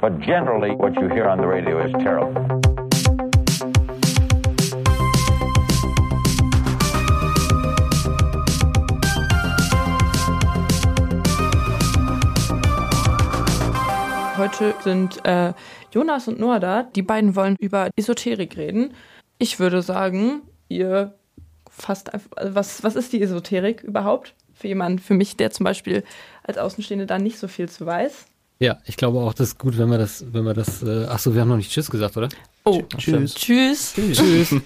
But generally, what you hear on the radio is terrible. Heute sind äh, Jonas und Noah da. Die beiden wollen über Esoterik reden. Ich würde sagen, ihr fast also was, was ist die Esoterik überhaupt? Für jemanden, für mich, der zum Beispiel als Außenstehende da nicht so viel zu weiß. Ja, ich glaube auch, das ist gut, wenn wir das, wenn wir das, äh, ach so, wir haben noch nicht Tschüss gesagt, oder? Oh, Tschüss. Tschüss. Tschüss.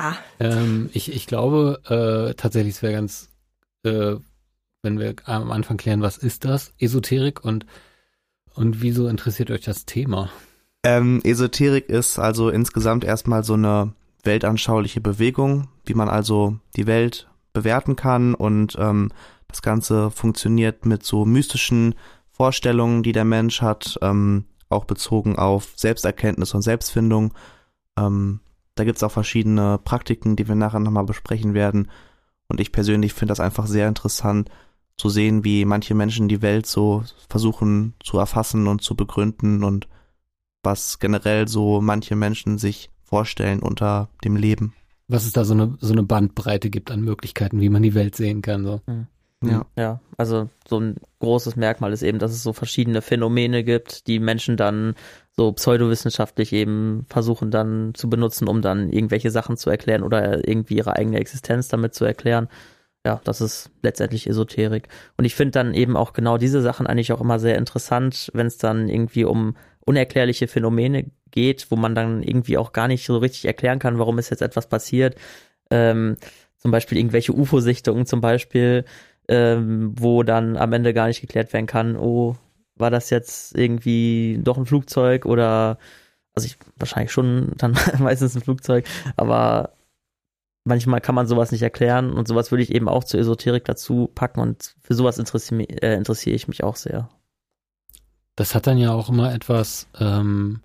Ah, ähm, ich, ich glaube äh, tatsächlich, es wäre ganz, äh, wenn wir am Anfang klären, was ist das, Esoterik und, und wieso interessiert euch das Thema? Ähm, Esoterik ist also insgesamt erstmal so eine weltanschauliche Bewegung, wie man also die Welt bewerten kann und ähm, das Ganze funktioniert mit so mystischen Vorstellungen, die der Mensch hat, ähm, auch bezogen auf Selbsterkenntnis und Selbstfindung. Ähm, da gibt's auch verschiedene Praktiken, die wir nachher nochmal besprechen werden. Und ich persönlich finde das einfach sehr interessant zu sehen, wie manche Menschen die Welt so versuchen zu erfassen und zu begründen und was generell so manche Menschen sich vorstellen unter dem Leben. Was es da so eine, so eine Bandbreite gibt an Möglichkeiten, wie man die Welt sehen kann. So. Ja. Ja, also so ein großes Merkmal ist eben, dass es so verschiedene Phänomene gibt, die Menschen dann so pseudowissenschaftlich eben versuchen dann zu benutzen, um dann irgendwelche Sachen zu erklären oder irgendwie ihre eigene Existenz damit zu erklären. Ja, das ist letztendlich Esoterik. Und ich finde dann eben auch genau diese Sachen eigentlich auch immer sehr interessant, wenn es dann irgendwie um unerklärliche Phänomene geht, wo man dann irgendwie auch gar nicht so richtig erklären kann, warum ist jetzt etwas passiert. Ähm, zum Beispiel irgendwelche UFO-Sichtungen zum Beispiel, ähm, wo dann am Ende gar nicht geklärt werden kann, oh, war das jetzt irgendwie doch ein Flugzeug oder also ich wahrscheinlich schon dann meistens ein Flugzeug, aber manchmal kann man sowas nicht erklären und sowas würde ich eben auch zur Esoterik dazu packen und für sowas interessiere äh, interessiere ich mich auch sehr. Das hat dann ja auch immer etwas, ähm,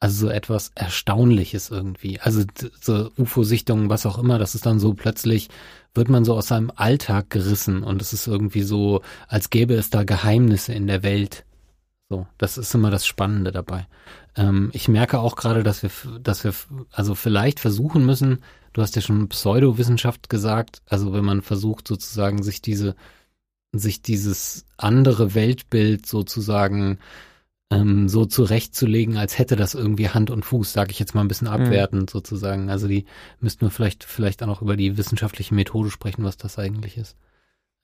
also so etwas Erstaunliches irgendwie. Also so UFO-Sichtungen, was auch immer, das ist dann so plötzlich, wird man so aus seinem Alltag gerissen und es ist irgendwie so, als gäbe es da Geheimnisse in der Welt. So, das ist immer das Spannende dabei. Ähm, ich merke auch gerade, dass wir, dass wir, also vielleicht versuchen müssen, du hast ja schon Pseudowissenschaft gesagt, also wenn man versucht sozusagen sich diese, sich dieses andere Weltbild sozusagen ähm, so zurechtzulegen, als hätte das irgendwie Hand und Fuß, sage ich jetzt mal ein bisschen abwertend sozusagen. Also die müssten wir vielleicht vielleicht auch noch über die wissenschaftliche Methode sprechen, was das eigentlich ist.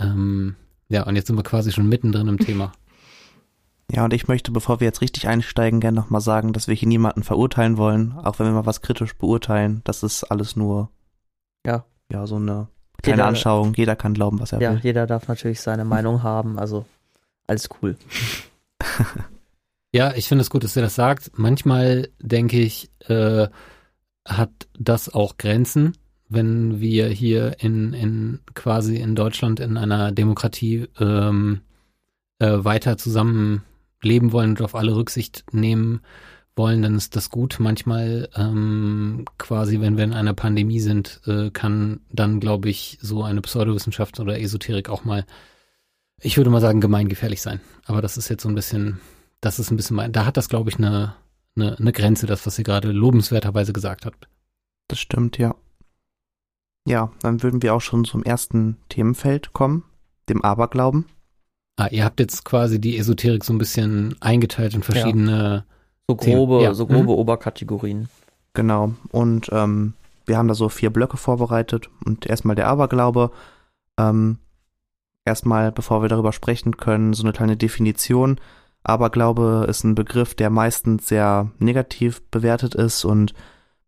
Ähm, ja, und jetzt sind wir quasi schon mittendrin im Thema. Ja, und ich möchte, bevor wir jetzt richtig einsteigen, gerne nochmal sagen, dass wir hier niemanden verurteilen wollen, auch wenn wir mal was kritisch beurteilen. Das ist alles nur, Ja. ja, so eine kleine Jeder- Anschauung. Jeder kann glauben, was er Ja, will. jeder darf natürlich seine Meinung haben, also alles cool. Ja, ich finde es gut, dass ihr das sagt. Manchmal denke ich, äh, hat das auch Grenzen, wenn wir hier in, in quasi in Deutschland in einer Demokratie ähm, äh, weiter zusammen leben wollen und auf alle Rücksicht nehmen wollen, dann ist das gut. Manchmal ähm, quasi, wenn wir in einer Pandemie sind, äh, kann dann, glaube ich, so eine Pseudowissenschaft oder Esoterik auch mal, ich würde mal sagen, gemeingefährlich sein. Aber das ist jetzt so ein bisschen das ist ein bisschen mein, da hat das, glaube ich, eine, eine, eine Grenze, das, was ihr gerade lobenswerterweise gesagt habt. Das stimmt, ja. Ja, dann würden wir auch schon zum ersten Themenfeld kommen, dem Aberglauben. Ah, ihr habt jetzt quasi die Esoterik so ein bisschen eingeteilt in verschiedene. So Themen, grobe, ja. so grobe Mhm. Oberkategorien. Genau. Und ähm, wir haben da so vier Blöcke vorbereitet. Und erstmal der Aberglaube. Ähm, erstmal, bevor wir darüber sprechen können, so eine kleine Definition. Aberglaube ist ein Begriff, der meistens sehr negativ bewertet ist und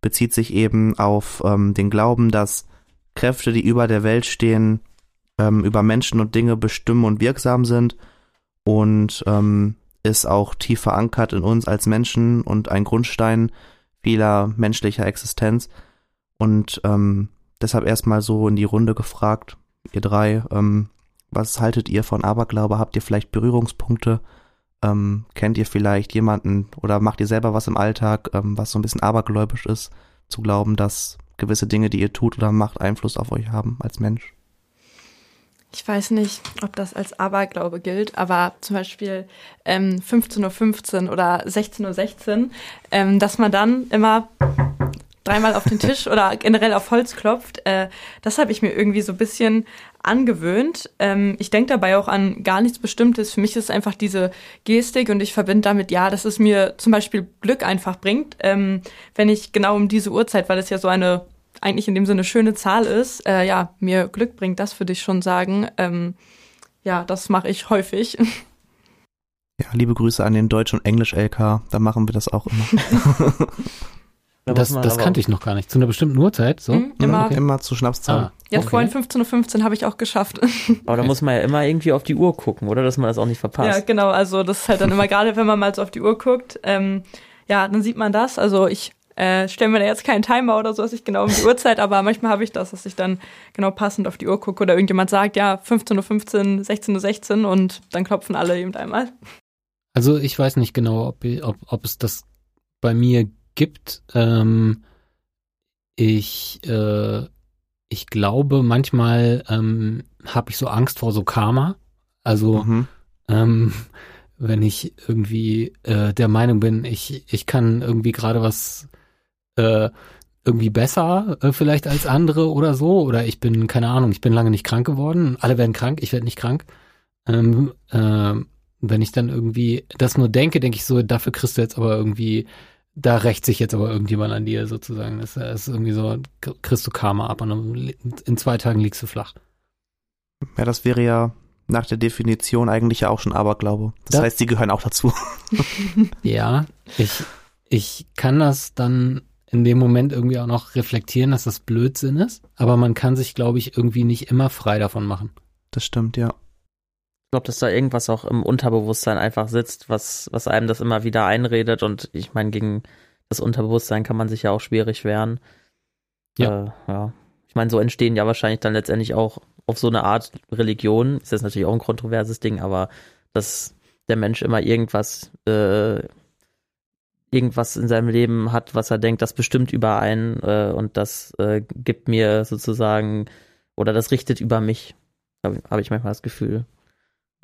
bezieht sich eben auf ähm, den Glauben, dass Kräfte, die über der Welt stehen, ähm, über Menschen und Dinge bestimmen und wirksam sind und ähm, ist auch tief verankert in uns als Menschen und ein Grundstein vieler menschlicher Existenz. Und ähm, deshalb erstmal so in die Runde gefragt, ihr drei, ähm, was haltet ihr von Aberglaube? Habt ihr vielleicht Berührungspunkte? Ähm, kennt ihr vielleicht jemanden oder macht ihr selber was im Alltag, ähm, was so ein bisschen abergläubisch ist, zu glauben, dass gewisse Dinge, die ihr tut oder macht, Einfluss auf euch haben als Mensch? ich weiß nicht, ob das als Aberglaube gilt, aber zum Beispiel ähm, 15.15 Uhr oder 16.16 Uhr, ähm, dass man dann immer dreimal auf den Tisch oder generell auf Holz klopft, äh, das habe ich mir irgendwie so ein bisschen angewöhnt. Ähm, ich denke dabei auch an gar nichts Bestimmtes. Für mich ist es einfach diese Gestik und ich verbinde damit, ja, dass es mir zum Beispiel Glück einfach bringt, ähm, wenn ich genau um diese Uhrzeit, weil es ja so eine eigentlich in dem Sinne schöne Zahl ist, äh, ja, mir Glück bringt, das würde ich schon sagen. Ähm, ja, das mache ich häufig. Ja, liebe Grüße an den Deutsch- und Englisch-LK, da machen wir das auch immer. Da das das kannte ich noch gar nicht. Zu einer bestimmten Uhrzeit, so? Mhm, immer, Immer zu Schnapszahlen. Ah, jetzt okay. vorhin 15.15 Uhr habe ich auch geschafft. Aber da muss man ja immer irgendwie auf die Uhr gucken, oder? Dass man das auch nicht Ja, verpasst. genau. Also das ist halt dann immer gerade, wenn man mal so auf die Uhr guckt, ähm, ja, dann sieht man das. Also ich äh, stelle mir da jetzt keinen Timer oder so, dass ich genau um die Uhrzeit, aber manchmal habe ich das, dass ich dann genau passend auf die Uhr gucke oder irgendjemand sagt, ja, 15.15 Uhr, 16.16 Uhr und dann klopfen alle eben einmal. Also ich weiß nicht genau, ob, ob, ob es das bei mir gibt. Ähm, ich, äh, ich glaube, manchmal ähm, habe ich so Angst vor so Karma. Also Mhm. ähm, wenn ich irgendwie äh, der Meinung bin, ich, ich kann irgendwie gerade was äh, irgendwie besser äh, vielleicht als andere oder so, oder ich bin, keine Ahnung, ich bin lange nicht krank geworden, alle werden krank, ich werde nicht krank. Ähm, ähm, wenn ich dann irgendwie das nur denke, denke ich so, dafür kriegst du jetzt aber irgendwie, da rächt sich jetzt aber irgendjemand an dir sozusagen. Das ist irgendwie so, kriegst du Karma ab und in zwei Tagen liegst du flach. Ja, das wäre ja nach der Definition eigentlich ja auch schon Aberglaube. Das Ja. heißt, sie gehören auch dazu. Ja, ich, ich kann das dann in dem Moment irgendwie auch noch reflektieren, dass das Blödsinn ist, aber man kann sich, glaube ich, irgendwie nicht immer frei davon machen. Das stimmt, ja. Glaube, dass da irgendwas auch im Unterbewusstsein einfach sitzt, was, was einem das immer wieder einredet. Und ich meine, gegen das Unterbewusstsein kann man sich ja auch schwierig wehren. Ja. Äh, ja. Ich meine, so entstehen ja wahrscheinlich dann letztendlich auch auf so eine Art Religion. Ist jetzt natürlich auch ein kontroverses Ding, aber dass der Mensch immer irgendwas, äh, irgendwas in seinem Leben hat, was er denkt, das bestimmt über einen äh, und das äh, gibt mir sozusagen oder das richtet über mich. Habe hab ich manchmal das Gefühl.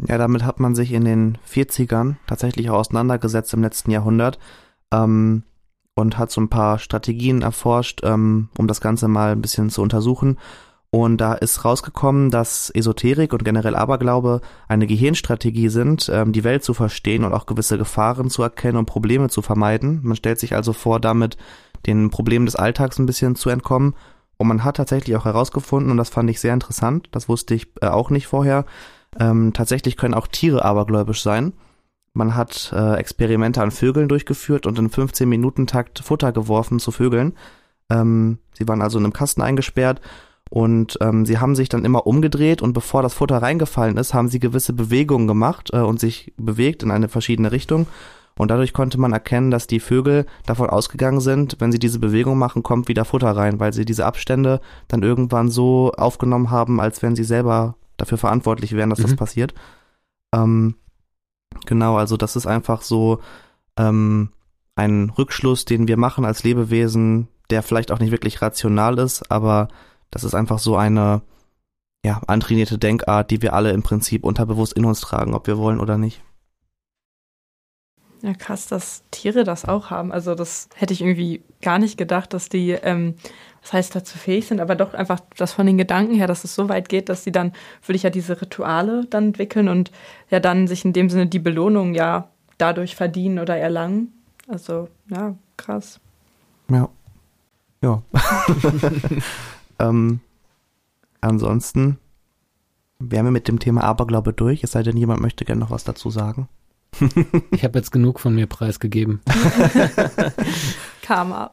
Ja, damit hat man sich in den 40ern tatsächlich auch auseinandergesetzt im letzten Jahrhundert ähm, und hat so ein paar Strategien erforscht, ähm, um das Ganze mal ein bisschen zu untersuchen. Und da ist rausgekommen, dass Esoterik und generell Aberglaube eine Gehirnstrategie sind, ähm, die Welt zu verstehen und auch gewisse Gefahren zu erkennen und Probleme zu vermeiden. Man stellt sich also vor, damit den Problemen des Alltags ein bisschen zu entkommen. Und man hat tatsächlich auch herausgefunden, und das fand ich sehr interessant, das wusste ich äh, auch nicht vorher, ähm, tatsächlich können auch Tiere abergläubisch sein. Man hat äh, Experimente an Vögeln durchgeführt und in 15-Minuten-Takt Futter geworfen zu Vögeln. Ähm, sie waren also in einem Kasten eingesperrt und ähm, sie haben sich dann immer umgedreht und bevor das Futter reingefallen ist, haben sie gewisse Bewegungen gemacht äh, und sich bewegt in eine verschiedene Richtung. Und dadurch konnte man erkennen, dass die Vögel davon ausgegangen sind, wenn sie diese Bewegung machen, kommt wieder Futter rein, weil sie diese Abstände dann irgendwann so aufgenommen haben, als wenn sie selber dafür verantwortlich wären, dass das Mhm. passiert. Ähm, genau, also das ist einfach so ähm, ein Rückschluss, den wir machen als Lebewesen, der vielleicht auch nicht wirklich rational ist, aber das ist einfach so eine ja, antrainierte Denkart, die wir alle im Prinzip unterbewusst in uns tragen, ob wir wollen oder nicht. Ja, krass, dass Tiere das auch haben. Also das hätte ich irgendwie gar nicht gedacht, dass die, ähm, was heißt dazu fähig sind, aber doch einfach das von den Gedanken her, dass es so weit geht, dass sie dann, würde ich ja diese Rituale dann entwickeln und ja dann sich in dem Sinne die Belohnung ja dadurch verdienen oder erlangen. Also, ja, krass. Ja. Ja. ähm, ansonsten wären wir mit dem Thema Aberglaube durch, es sei denn, jemand möchte gerne noch was dazu sagen. Ich habe jetzt genug von mir preisgegeben. Karma.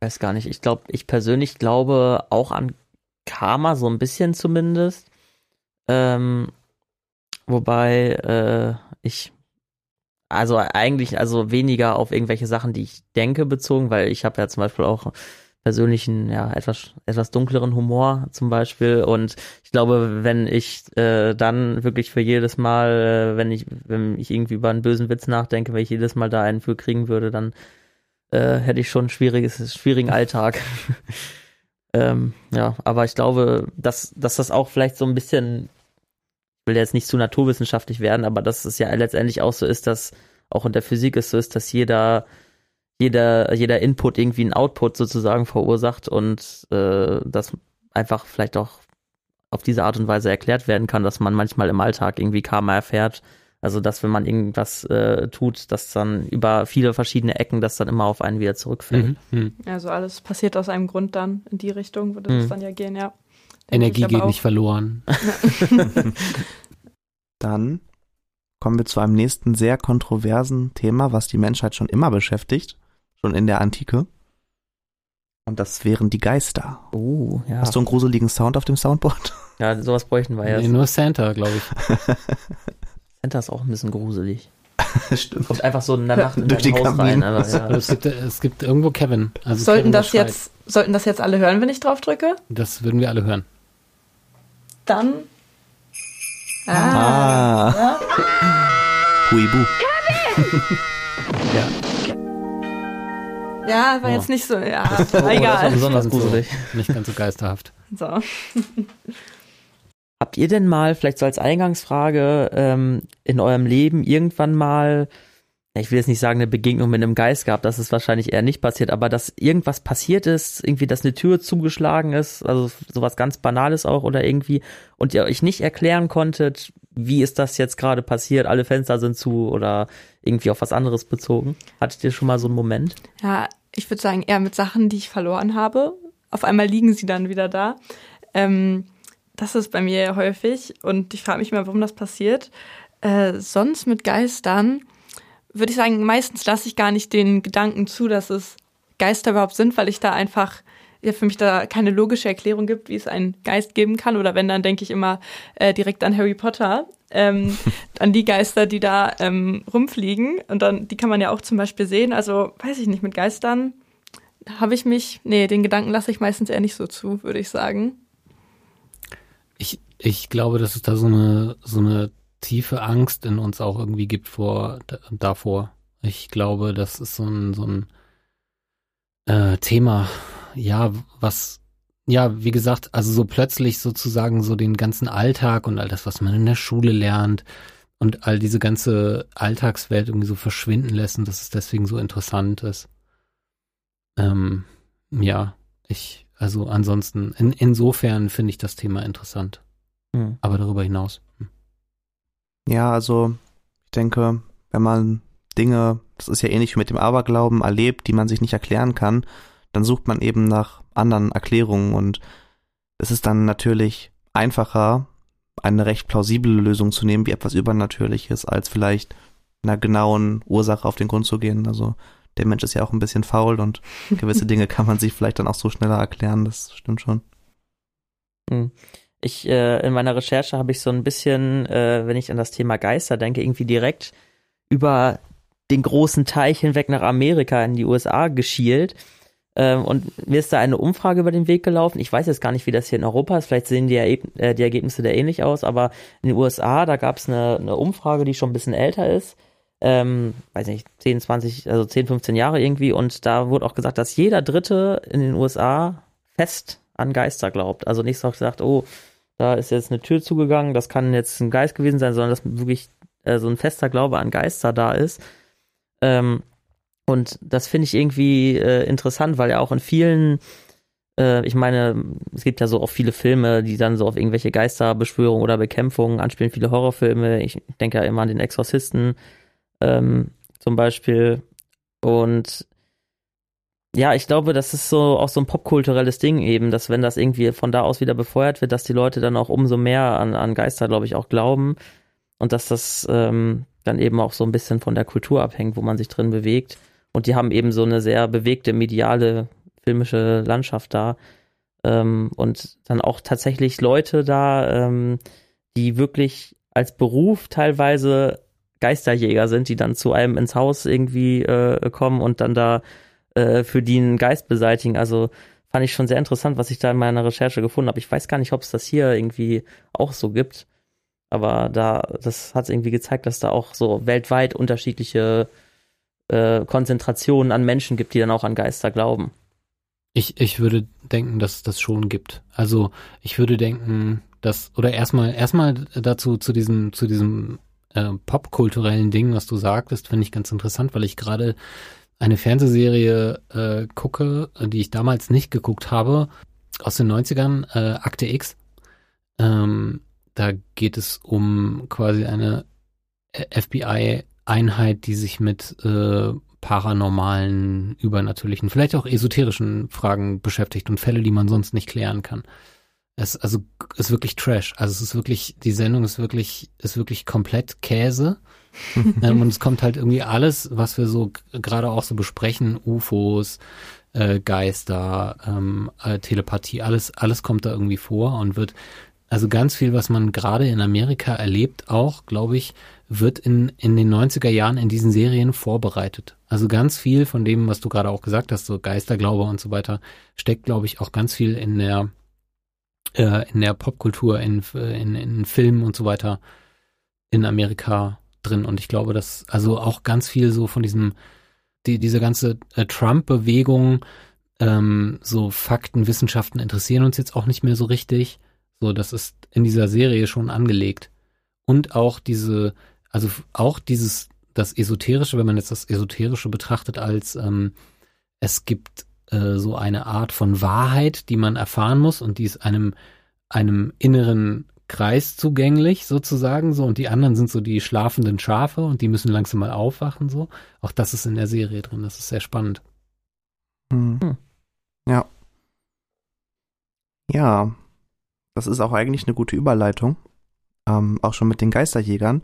weiß gar nicht. Ich glaube, ich persönlich glaube auch an Karma, so ein bisschen zumindest. Ähm, wobei äh, ich also eigentlich also weniger auf irgendwelche Sachen, die ich denke, bezogen, weil ich habe ja zum Beispiel auch persönlichen, ja, etwas, etwas dunkleren Humor zum Beispiel. Und ich glaube, wenn ich äh, dann wirklich für jedes Mal, äh, wenn ich, wenn ich irgendwie über einen bösen Witz nachdenke, wenn ich jedes Mal da einen für kriegen würde, dann äh, hätte ich schon ein schwieriges, schwierigen Alltag. ähm, ja, aber ich glaube, dass, dass das auch vielleicht so ein bisschen will jetzt nicht zu naturwissenschaftlich werden, aber dass es ja letztendlich auch so ist, dass auch in der Physik es so ist, dass jeder jeder jeder Input irgendwie einen Output sozusagen verursacht und äh, das einfach vielleicht auch auf diese Art und Weise erklärt werden kann, dass man manchmal im Alltag irgendwie Karma erfährt. Also dass wenn man irgendwas äh, tut, dass dann über viele verschiedene Ecken das dann immer auf einen wieder zurückfällt. Mhm. Mhm. Also alles passiert aus einem Grund dann in die Richtung, würde das Mhm. dann ja gehen, ja. Denke Energie geht auch. nicht verloren. Dann kommen wir zu einem nächsten sehr kontroversen Thema, was die Menschheit schon immer beschäftigt, schon in der Antike. Und das wären die Geister. Oh, ja. Hast du einen gruseligen Sound auf dem Soundboard? Ja, sowas bräuchten wir Nee, jetzt. nur Santa, glaube ich. Center ist auch ein bisschen gruselig. Stimmt. Kommt einfach so in der Nacht in Durch dein die Haus Kamin. rein. Aber, Es, ja. es, gibt, es gibt irgendwo Kevin. Also sollten Kevin, das jetzt sollten das jetzt alle hören, wenn ich drauf drücke? Das würden wir alle hören. Dann Ah. Huibu. Ja. Ja, war Oh. jetzt nicht so, ja, Oh, das war egal. besonders gruselig. So, nicht ganz so geisterhaft. So. Habt ihr denn mal, vielleicht so als Eingangsfrage, ähm, in eurem Leben irgendwann mal, ich will jetzt nicht sagen, eine Begegnung mit einem Geist gehabt, das ist wahrscheinlich eher nicht passiert, aber dass irgendwas passiert ist, irgendwie, dass eine Tür zugeschlagen ist, also sowas ganz Banales auch oder irgendwie, und ihr euch nicht erklären konntet, wie ist das jetzt gerade passiert, alle Fenster sind zu oder irgendwie auf was anderes bezogen? Hattet ihr schon mal so einen Moment? Ja, ich würde sagen, eher mit Sachen, die ich verloren habe. Auf einmal liegen sie dann wieder da. Ähm, das ist bei mir häufig und ich frage mich mal, warum das passiert. Äh, sonst mit Geistern würde ich sagen, meistens lasse ich gar nicht den Gedanken zu, dass es Geister überhaupt sind, weil ich da einfach ja für mich da keine logische Erklärung gibt, wie es einen Geist geben kann. Oder wenn, dann denke ich immer äh, direkt an Harry Potter, ähm, an die Geister, die da ähm, rumfliegen. Und dann, die kann man ja auch zum Beispiel sehen. Also, weiß ich nicht, mit Geistern habe ich mich, nee, den Gedanken lasse ich meistens eher nicht so zu, würde ich sagen. Ich, glaube, dass es da so eine, so eine tiefe Angst in uns auch irgendwie gibt vor, davor. Ich glaube, das ist so ein, so ein äh, Thema, ja, was, ja, wie gesagt, also so plötzlich sozusagen so den ganzen Alltag und all das, was man in der Schule lernt und all diese ganze Alltagswelt irgendwie so verschwinden lässt und dass es deswegen so interessant ist. Ähm, ja, ich, also ansonsten, in, insofern finde ich das Thema interessant. Hm. Aber darüber hinaus. hm. Ja, also ich denke, wenn man Dinge, das ist ja ähnlich wie mit dem Aberglauben, erlebt, die man sich nicht erklären kann, dann sucht man eben nach anderen Erklärungen und es ist dann natürlich einfacher, eine recht plausible Lösung zu nehmen, wie etwas Übernatürliches, als vielleicht einer genauen Ursache auf den Grund zu gehen. Also der Mensch ist ja auch ein bisschen faul und gewisse Dinge kann man sich vielleicht dann auch so schneller erklären, das stimmt schon. Ich, äh, in meiner Recherche habe ich so ein bisschen, äh, wenn ich an das Thema Geister denke, irgendwie direkt über den großen Teich hinweg nach Amerika in die USA geschielt. Ähm, und mir ist da eine Umfrage über den Weg gelaufen. Ich weiß jetzt gar nicht, wie das hier in Europa ist. Vielleicht sehen die, äh, die Ergebnisse da ähnlich aus. Aber in den USA, da gab es eine, eine Umfrage, die schon ein bisschen älter ist. Ähm, weiß nicht, 10, 20, also 10, 15 Jahre irgendwie. Und da wurde auch gesagt, dass jeder Dritte in den USA fest an Geister glaubt. Also nicht so gesagt, oh, da ist jetzt eine Tür zugegangen, das kann jetzt ein Geist gewesen sein, sondern dass wirklich äh, so ein fester Glaube an Geister da ist. Ähm, und das finde ich irgendwie äh, interessant, weil ja auch in vielen, äh, ich meine, es gibt ja so auch viele Filme, die dann so auf irgendwelche Geisterbeschwörungen oder Bekämpfungen anspielen, viele Horrorfilme. Ich denke ja immer an den Exorzisten ähm, zum Beispiel. Und ja, ich glaube, das ist so auch so ein popkulturelles Ding eben, dass wenn das irgendwie von da aus wieder befeuert wird, dass die Leute dann auch umso mehr an, an Geister, glaube ich, auch glauben und dass das ähm, dann eben auch so ein bisschen von der Kultur abhängt, wo man sich drin bewegt. Und die haben eben so eine sehr bewegte mediale filmische Landschaft da ähm, und dann auch tatsächlich Leute da, ähm, die wirklich als Beruf teilweise Geisterjäger sind, die dann zu einem ins Haus irgendwie äh, kommen und dann da äh, für die einen Geist beseitigen. Also fand ich schon sehr interessant, was ich da in meiner Recherche gefunden habe. Ich weiß gar nicht, ob es das hier irgendwie auch so gibt. Aber da, das hat irgendwie gezeigt, dass da auch so weltweit unterschiedliche äh, Konzentrationen an Menschen gibt, die dann auch an Geister glauben. Ich, ich würde denken, dass es das schon gibt. Also ich würde denken, dass, oder erstmal, erstmal dazu, zu diesem, zu diesem äh, popkulturellen Ding, was du sagtest, finde ich ganz interessant, weil ich gerade eine Fernsehserie äh, gucke, die ich damals nicht geguckt habe, aus den 90ern, äh, Akte X. Ähm, da geht es um quasi eine FBI-Einheit, die sich mit äh, paranormalen, übernatürlichen, vielleicht auch esoterischen Fragen beschäftigt und Fälle, die man sonst nicht klären kann. Es also ist wirklich Trash. Also es ist wirklich die Sendung ist wirklich ist wirklich komplett Käse. ähm, und es kommt halt irgendwie alles, was wir so gerade auch so besprechen, UFOs, äh, Geister, ähm, äh, Telepathie, alles alles kommt da irgendwie vor und wird also ganz viel, was man gerade in Amerika erlebt, auch, glaube ich, wird in, in den 90er Jahren in diesen Serien vorbereitet. Also ganz viel von dem, was du gerade auch gesagt hast, so Geisterglaube und so weiter, steckt, glaube ich, auch ganz viel in der, äh, in der Popkultur, in, in, in Filmen und so weiter in Amerika drin. Und ich glaube, dass also auch ganz viel so von diesem, die, diese ganze äh, Trump-Bewegung, ähm, so Fakten, Wissenschaften interessieren uns jetzt auch nicht mehr so richtig. So, das ist in dieser Serie schon angelegt. Und auch diese, also auch dieses, das Esoterische, wenn man jetzt das Esoterische betrachtet als ähm, es gibt äh, so eine Art von Wahrheit, die man erfahren muss und die ist einem, einem inneren Kreis zugänglich sozusagen so und die anderen sind so die schlafenden Schafe und die müssen langsam mal aufwachen so. Auch das ist in der Serie drin, das ist sehr spannend. Hm. Hm. Ja. Ja, das ist auch eigentlich eine gute Überleitung. Ähm, auch schon mit den Geisterjägern.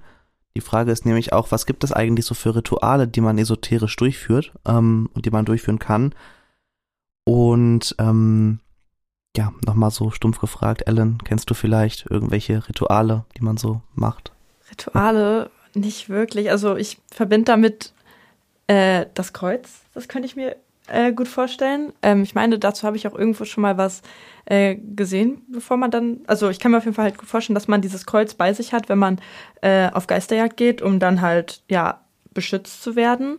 Die Frage ist nämlich auch, was gibt es eigentlich so für Rituale, die man esoterisch durchführt ähm, und die man durchführen kann? Und ähm, ja, nochmal so stumpf gefragt, Ellen, kennst du vielleicht irgendwelche Rituale, die man so macht? Rituale nicht wirklich. Also ich verbinde damit äh, das Kreuz. Das könnte ich mir äh, gut vorstellen. Ähm, ich meine, dazu habe ich auch irgendwo schon mal was äh, gesehen, bevor man dann, also ich kann mir auf jeden Fall halt gut vorstellen, dass man dieses Kreuz bei sich hat, wenn man äh, auf Geisterjagd geht, um dann halt, ja, beschützt zu werden.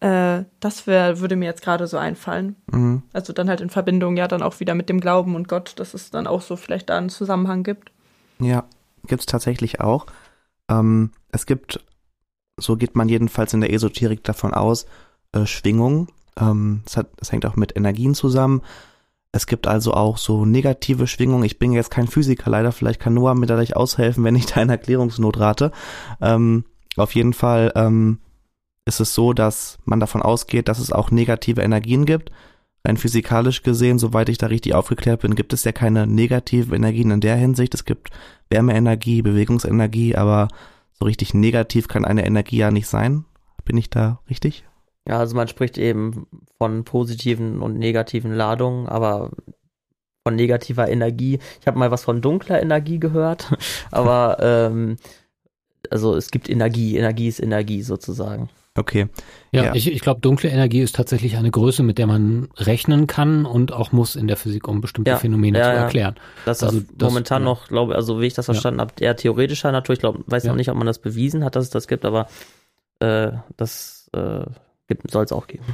Äh, das wär, würde mir jetzt gerade so einfallen. Mhm. Also dann halt in Verbindung ja dann auch wieder mit dem Glauben und Gott, dass es dann auch so vielleicht da einen Zusammenhang gibt. Ja, gibt's tatsächlich auch. Ähm, es gibt, so geht man jedenfalls in der Esoterik davon aus, äh, Schwingungen. Ähm, das, hat, das hängt auch mit Energien zusammen. Es gibt also auch so negative Schwingungen. Ich bin jetzt kein Physiker, leider. Vielleicht kann Noah mir dadurch aushelfen, wenn ich da in Erklärungsnot rate. Ähm, auf jeden Fall ähm, ist es so, dass man davon ausgeht, dass es auch negative Energien gibt. Rein physikalisch gesehen, soweit ich da richtig aufgeklärt bin, gibt es ja keine negativen Energien in der Hinsicht. Es gibt Wärmeenergie, Bewegungsenergie, aber so richtig negativ kann eine Energie ja nicht sein. Bin ich da richtig? Ja, also man spricht eben von positiven und negativen Ladungen, aber von negativer Energie. Ich habe mal was von dunkler Energie gehört, aber ähm, also es gibt Energie, Energie ist Energie sozusagen. Okay. Ja, Ja. ich, ich glaube, dunkle Energie ist tatsächlich eine Größe, mit der man rechnen kann und auch muss in der Physik, um bestimmte Ja, Phänomene ja, zu erklären. Das Also ist das- momentan ja. noch, glaube also wie ich das Ja. verstanden habe, eher theoretischer Natur. Ich glaube, weiß Ja. noch nicht, ob man das bewiesen hat, dass es das gibt, aber äh, das äh, soll es auch geben.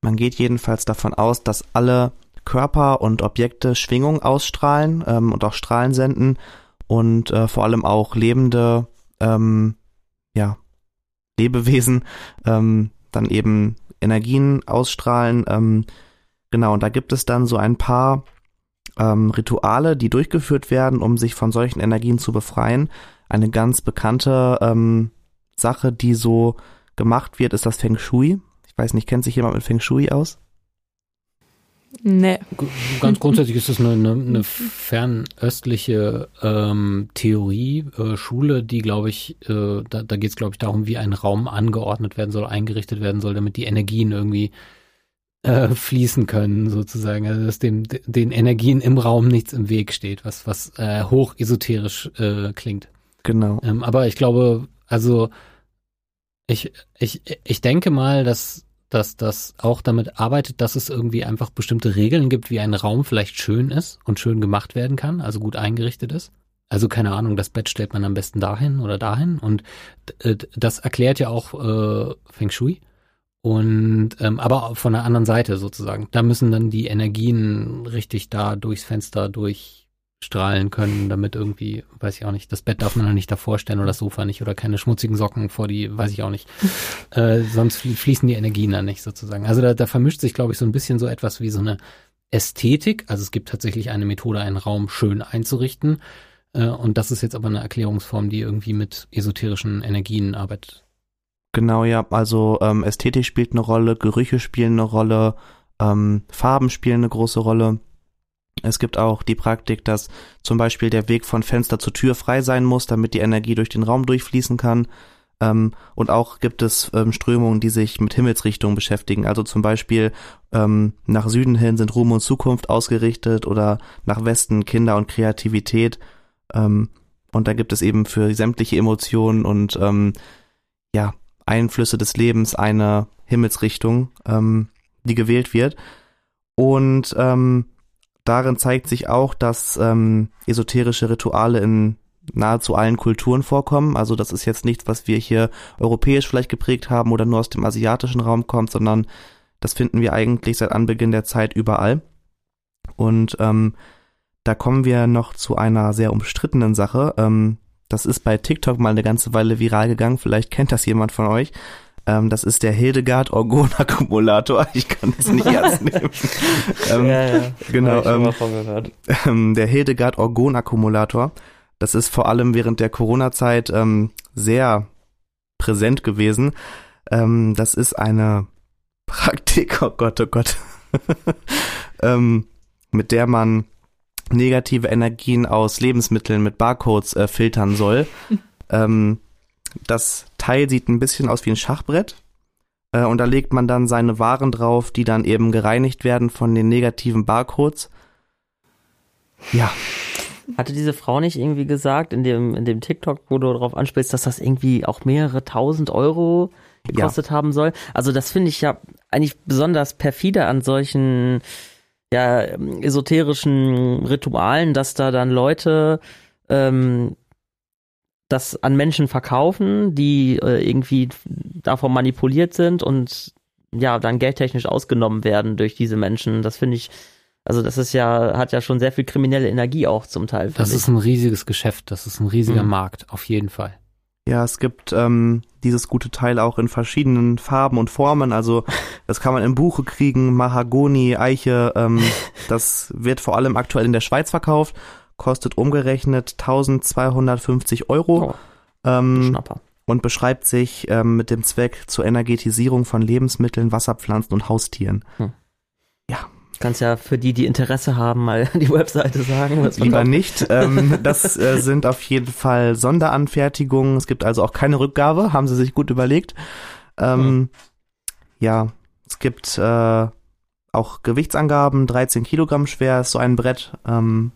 Man geht jedenfalls davon aus, dass alle Körper und Objekte Schwingung ausstrahlen ähm, und auch Strahlen senden und äh, vor allem auch lebende ähm, ja, Lebewesen ähm, dann eben Energien ausstrahlen. Ähm, genau, und da gibt es dann so ein paar ähm, Rituale, die durchgeführt werden, um sich von solchen Energien zu befreien. Eine ganz bekannte ähm, Sache, die so gemacht wird, ist das Feng Shui. Ich weiß nicht, kennt sich jemand mit Feng Shui aus? Nee. Ganz grundsätzlich ist es eine, eine, eine fernöstliche ähm, Theorie, äh, Schule, die, glaube ich, äh, da, da geht es, glaube ich, darum, wie ein Raum angeordnet werden soll, eingerichtet werden soll, damit die Energien irgendwie äh, fließen können, sozusagen. Also dass dem, den Energien im Raum nichts im Weg steht, was, was äh, hoch esoterisch äh, klingt. Genau. Ähm, aber ich glaube, also ich, ich, ich denke mal, dass, dass das auch damit arbeitet, dass es irgendwie einfach bestimmte Regeln gibt, wie ein Raum vielleicht schön ist und schön gemacht werden kann, also gut eingerichtet ist. Also keine Ahnung, das Bett stellt man am besten dahin oder dahin und äh, das erklärt ja auch äh, Feng Shui. Und ähm, aber von der anderen Seite sozusagen. Da müssen dann die Energien richtig da durchs Fenster durch strahlen können, damit irgendwie, weiß ich auch nicht, das Bett darf man noch nicht davor stellen oder das Sofa nicht oder keine schmutzigen Socken vor die, weiß ich auch nicht. äh, sonst fließen die Energien dann nicht sozusagen. Also da, da vermischt sich, glaube ich, so ein bisschen so etwas wie so eine Ästhetik. Also es gibt tatsächlich eine Methode, einen Raum schön einzurichten. Äh, und das ist jetzt aber eine Erklärungsform, die irgendwie mit esoterischen Energien arbeitet. Genau, ja. Also ähm, Ästhetik spielt eine Rolle, Gerüche spielen eine Rolle, ähm, Farben spielen eine große Rolle. Es gibt auch die Praktik, dass zum Beispiel der Weg von Fenster zur Tür frei sein muss, damit die Energie durch den Raum durchfließen kann. Ähm, und auch gibt es ähm, Strömungen, die sich mit Himmelsrichtungen beschäftigen. Also zum Beispiel ähm, nach Süden hin sind Ruhm und Zukunft ausgerichtet oder nach Westen Kinder und Kreativität. Ähm, und da gibt es eben für sämtliche Emotionen und ähm, ja Einflüsse des Lebens eine Himmelsrichtung, ähm, die gewählt wird. Und ähm, darin zeigt sich auch, dass ähm, esoterische Rituale in nahezu allen Kulturen vorkommen. Also das ist jetzt nichts, was wir hier europäisch vielleicht geprägt haben oder nur aus dem asiatischen Raum kommt, sondern das finden wir eigentlich seit Anbeginn der Zeit überall. Und ähm, da kommen wir noch zu einer sehr umstrittenen Sache. Ähm, das ist bei TikTok mal eine ganze Weile viral gegangen. Vielleicht kennt das jemand von euch. Ähm, das ist der Hildegard Orgon Akkumulator. Ich kann das nicht ernst nehmen. ähm, ja, ja. Genau. Ähm, ähm, der Hildegard Orgon Akkumulator. Das ist vor allem während der Corona-Zeit ähm, sehr präsent gewesen. Ähm, das ist eine Praktik, oh Gott, oh Gott, mit der man negative Energien aus Lebensmitteln mit Barcodes äh, filtern soll. ähm, das Teil sieht ein bisschen aus wie ein Schachbrett. Äh, und da legt man dann seine Waren drauf, die dann eben gereinigt werden von den negativen Barcodes. Ja, Hatte diese Frau nicht irgendwie gesagt, in dem, in dem TikTok, wo du darauf anspielst, dass das irgendwie auch mehrere tausend Euro gekostet haben soll? Also das finde ich ja eigentlich besonders perfide an solchen ja, esoterischen Ritualen, dass da dann Leute ähm, das an Menschen verkaufen, die äh, irgendwie davon manipuliert sind und ja, dann geldtechnisch ausgenommen werden durch diese Menschen. Das finde ich, also das ist ja, hat ja schon sehr viel kriminelle Energie auch zum Teil. Das finde ist ein riesiges Geschäft, das ist ein riesiger Mhm. Markt, auf jeden Fall. Ja, es gibt ähm, dieses gute Teil auch in verschiedenen Farben und Formen. Also das kann man im Buche kriegen, Mahagoni, Eiche. Ähm, das wird vor allem aktuell in der Schweiz verkauft, kostet umgerechnet 1250 Euro Oh, ähm, Schnapper. und beschreibt sich ähm, mit dem Zweck zur Energetisierung von Lebensmitteln, Wasserpflanzen und Haustieren. Kannst ja für die, die Interesse haben, mal die Webseite sagen. Was Lieber nicht. Ähm, das äh, sind auf jeden Fall Sonderanfertigungen. Es gibt also auch keine Rückgabe, haben sie sich gut überlegt. Ähm, Ja, es gibt äh, auch Gewichtsangaben, 13 Kilogramm schwer ist so ein Brett. Ähm,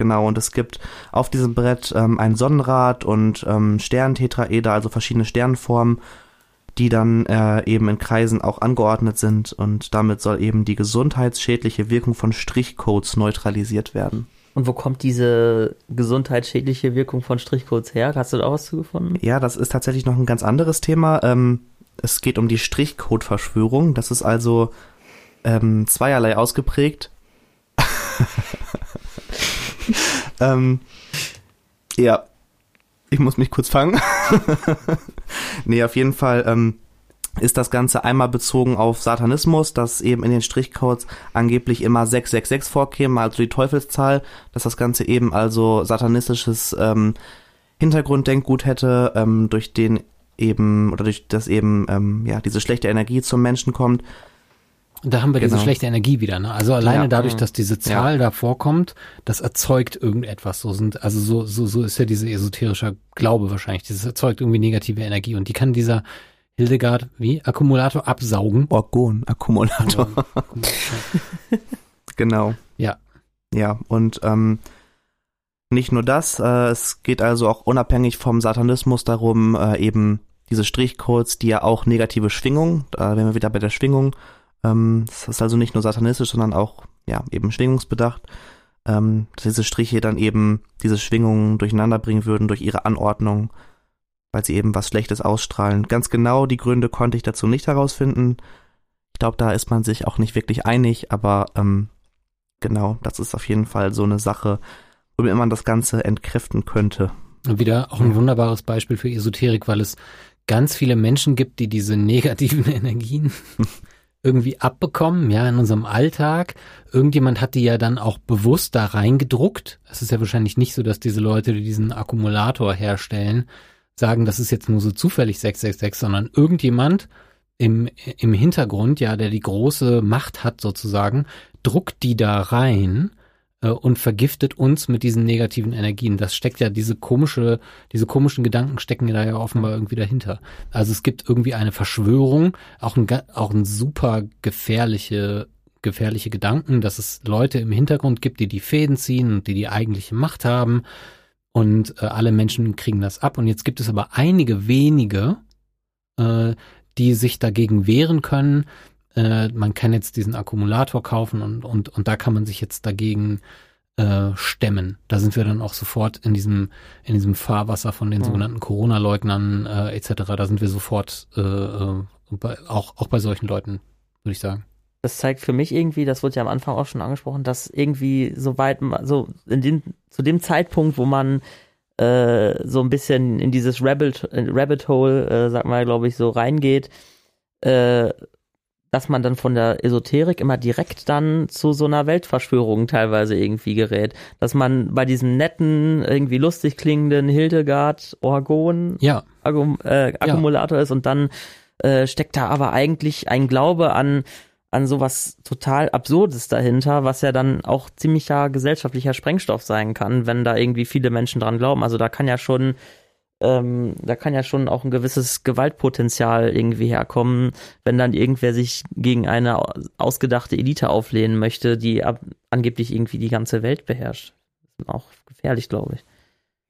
genau, und es gibt auf diesem Brett ähm, ein Sonnenrad und ähm, Sterntetraeder, also verschiedene Sternformen, die dann äh, eben in Kreisen auch angeordnet sind und damit soll eben die gesundheitsschädliche Wirkung von Strichcodes neutralisiert werden. Und wo kommt diese gesundheitsschädliche Wirkung von Strichcodes her? Hast du da auch was zugefunden? Ja, das ist tatsächlich noch ein ganz anderes Thema. Ähm, es geht um die Strichcode-Verschwörung. Das ist also ähm, zweierlei ausgeprägt. ähm, ja, ich muss mich kurz fangen. nee, auf jeden Fall ähm, ist das Ganze einmal bezogen auf Satanismus, dass eben in den Strichcodes angeblich immer 666 vorkäme, also die Teufelszahl, dass das Ganze eben also satanistisches ähm, Hintergrunddenkgut hätte, ähm, durch den eben, oder durch das eben, ähm, ja, diese schlechte Energie zum Menschen kommt. Da haben wir diese Genau. schlechte Energie wieder. Ne? Also alleine Ja. dadurch, dass diese Zahl da vorkommt, das erzeugt irgendetwas. So sind, also so, so, so ist ja dieser esoterische Glaube wahrscheinlich. Das erzeugt irgendwie negative Energie und die kann dieser Hildegard wie Akkumulator absaugen. Orgon, Akkumulator. Genau. Ja. Ja, und ähm, nicht nur das, äh, es geht also auch unabhängig vom Satanismus darum, äh, eben diese Strichcodes, die ja auch negative Schwingung, da wären wir wieder bei der Schwingung, ähm, das ist also nicht nur satanistisch, sondern auch, ja, eben schwingungsbedacht, ähm, dass diese Striche dann eben diese Schwingungen durcheinander bringen würden durch ihre Anordnung, weil sie eben was Schlechtes ausstrahlen. Ganz genau die Gründe konnte ich dazu nicht herausfinden. Ich glaube, da ist man sich auch nicht wirklich einig, aber ähm, genau, das ist auf jeden Fall so eine Sache. womit man das Ganze entkräften könnte. Und wieder auch ein wunderbares Beispiel für Esoterik, weil es ganz viele Menschen gibt, die diese negativen Energien irgendwie abbekommen, ja, in unserem Alltag. Irgendjemand hat die ja dann auch bewusst da reingedruckt. Es ist ja wahrscheinlich nicht so, dass diese Leute, die diesen Akkumulator herstellen, sagen, das ist jetzt nur so zufällig 666, sondern irgendjemand im, im Hintergrund, ja, der die große Macht hat sozusagen, druckt die da rein und vergiftet uns mit diesen negativen Energien. Das steckt ja diese komische, diese komischen Gedanken stecken da ja offenbar irgendwie dahinter. Also es gibt irgendwie eine Verschwörung, auch ein, auch ein super gefährliche gefährliche Gedanken, dass es Leute im Hintergrund gibt, die die Fäden ziehen und die die eigentliche Macht haben und äh, alle Menschen kriegen das ab. Und jetzt gibt es aber einige wenige, äh, die sich dagegen wehren können, äh, man kann jetzt diesen Akkumulator kaufen und, und, und da kann man sich jetzt dagegen äh, stemmen. Da sind wir dann auch sofort in diesem, in diesem Fahrwasser von den mhm. sogenannten Corona-Leugnern äh, etc. Da sind wir sofort äh, äh, bei, auch, auch bei solchen Leuten, würde ich sagen. Das zeigt für mich irgendwie, das wurde ja am Anfang auch schon angesprochen, dass irgendwie so weit, so in dem, zu dem Zeitpunkt, wo man äh, so ein bisschen in dieses Rabbit, Rabbit Hole, äh, sag mal, glaube ich, so reingeht, äh, dass man dann von der Esoterik immer direkt dann zu so einer Weltverschwörung teilweise irgendwie gerät. Dass man bei diesem netten, irgendwie lustig klingenden Hildegard Orgon ja. Akkum äh, Akkumulator ja. ist und dann äh, steckt da aber eigentlich ein Glaube an an sowas total Absurdes dahinter, was ja dann auch ziemlicher gesellschaftlicher Sprengstoff sein kann, wenn da irgendwie viele Menschen dran glauben. Also da kann ja schon ähm, da kann ja schon auch ein gewisses Gewaltpotenzial irgendwie herkommen, wenn dann irgendwer sich gegen eine ausgedachte Elite auflehnen möchte, die ab, angeblich irgendwie die ganze Welt beherrscht. Auch gefährlich, glaube ich.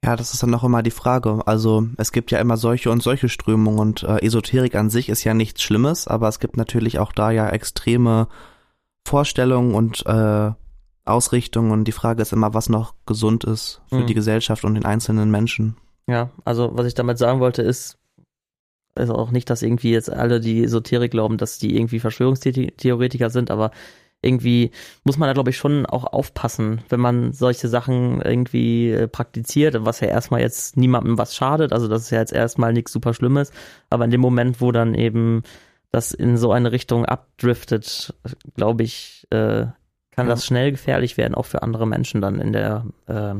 Ja, das ist dann noch immer die Frage. Also es gibt ja immer solche und solche Strömungen und äh, Esoterik an sich ist ja nichts Schlimmes, aber es gibt natürlich auch da ja extreme Vorstellungen und äh, Ausrichtungen und die Frage ist immer, was noch gesund ist für mhm. die Gesellschaft und den einzelnen Menschen. Ja, also was ich damit sagen wollte ist, also auch nicht, dass irgendwie jetzt alle, die Esoterik glauben, dass die irgendwie Verschwörungstheoretiker sind, aber irgendwie muss man da, glaube ich, schon auch aufpassen, wenn man solche Sachen irgendwie äh, praktiziert, was ja erstmal jetzt niemandem was schadet, also das ist ja jetzt erstmal nichts super Schlimmes, aber in dem Moment, wo dann eben das in so eine Richtung abdriftet, glaube ich, äh, kann ja. das schnell gefährlich werden, auch für andere Menschen dann in der, äh,